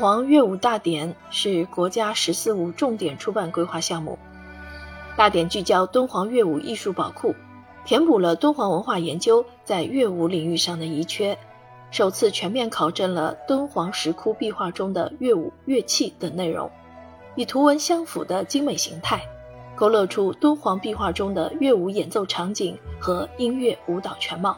敦煌乐舞大典是国家“十四五”重点出版规划项目。大典聚焦敦煌乐舞艺术宝库，填补了敦煌文化研究在乐舞领域上的遗缺，首次全面考证了敦煌石窟壁画中的乐舞乐器等内容，以图文相符的精美形态，勾勒出敦煌壁画中的乐舞演奏场景和音乐舞蹈全貌，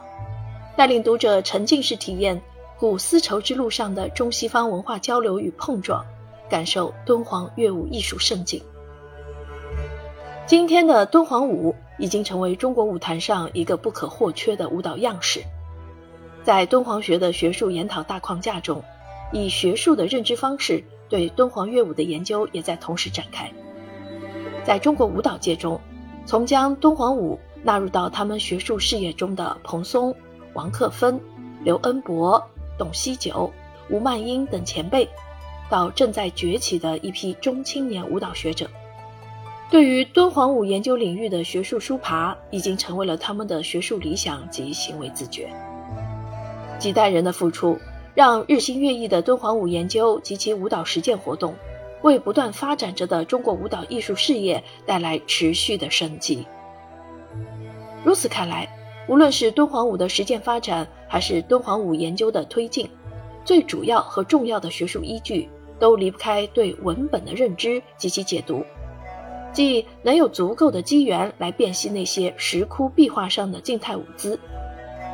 带领读者沉浸式体验。古丝绸之路上的中西方文化交流与碰撞，感受敦煌乐舞艺术盛景。今天的敦煌舞已经成为中国舞坛上一个不可或缺的舞蹈样式。在敦煌学的学术研讨大框架中，以学术的认知方式对敦煌乐舞的研究也在同时展开。在中国舞蹈界中，从将敦煌舞纳入到他们学术事业中的蓬松、王克芬、刘恩博。董希九、吴曼英等前辈，到正在崛起的一批中青年舞蹈学者，对于敦煌舞研究领域的学术书爬，已经成为了他们的学术理想及行为自觉。几代人的付出，让日新月异的敦煌舞研究及其舞蹈实践活动，为不断发展着的中国舞蹈艺术事业带来持续的生机。如此看来。无论是敦煌舞的实践发展，还是敦煌舞研究的推进，最主要和重要的学术依据都离不开对文本的认知及其解读，即能有足够的机缘来辨析那些石窟壁画上的静态舞姿，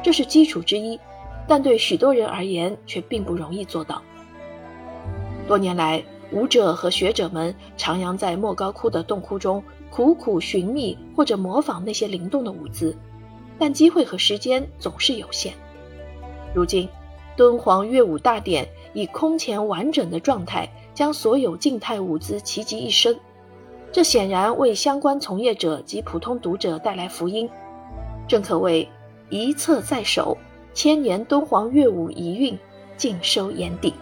这是基础之一，但对许多人而言却并不容易做到。多年来，舞者和学者们徜徉在莫高窟的洞窟中，苦苦寻觅或者模仿那些灵动的舞姿。但机会和时间总是有限。如今，敦煌乐舞大典以空前完整的状态，将所有静态舞姿齐集一身，这显然为相关从业者及普通读者带来福音，正可谓一册在手，千年敦煌乐舞遗韵尽收眼底。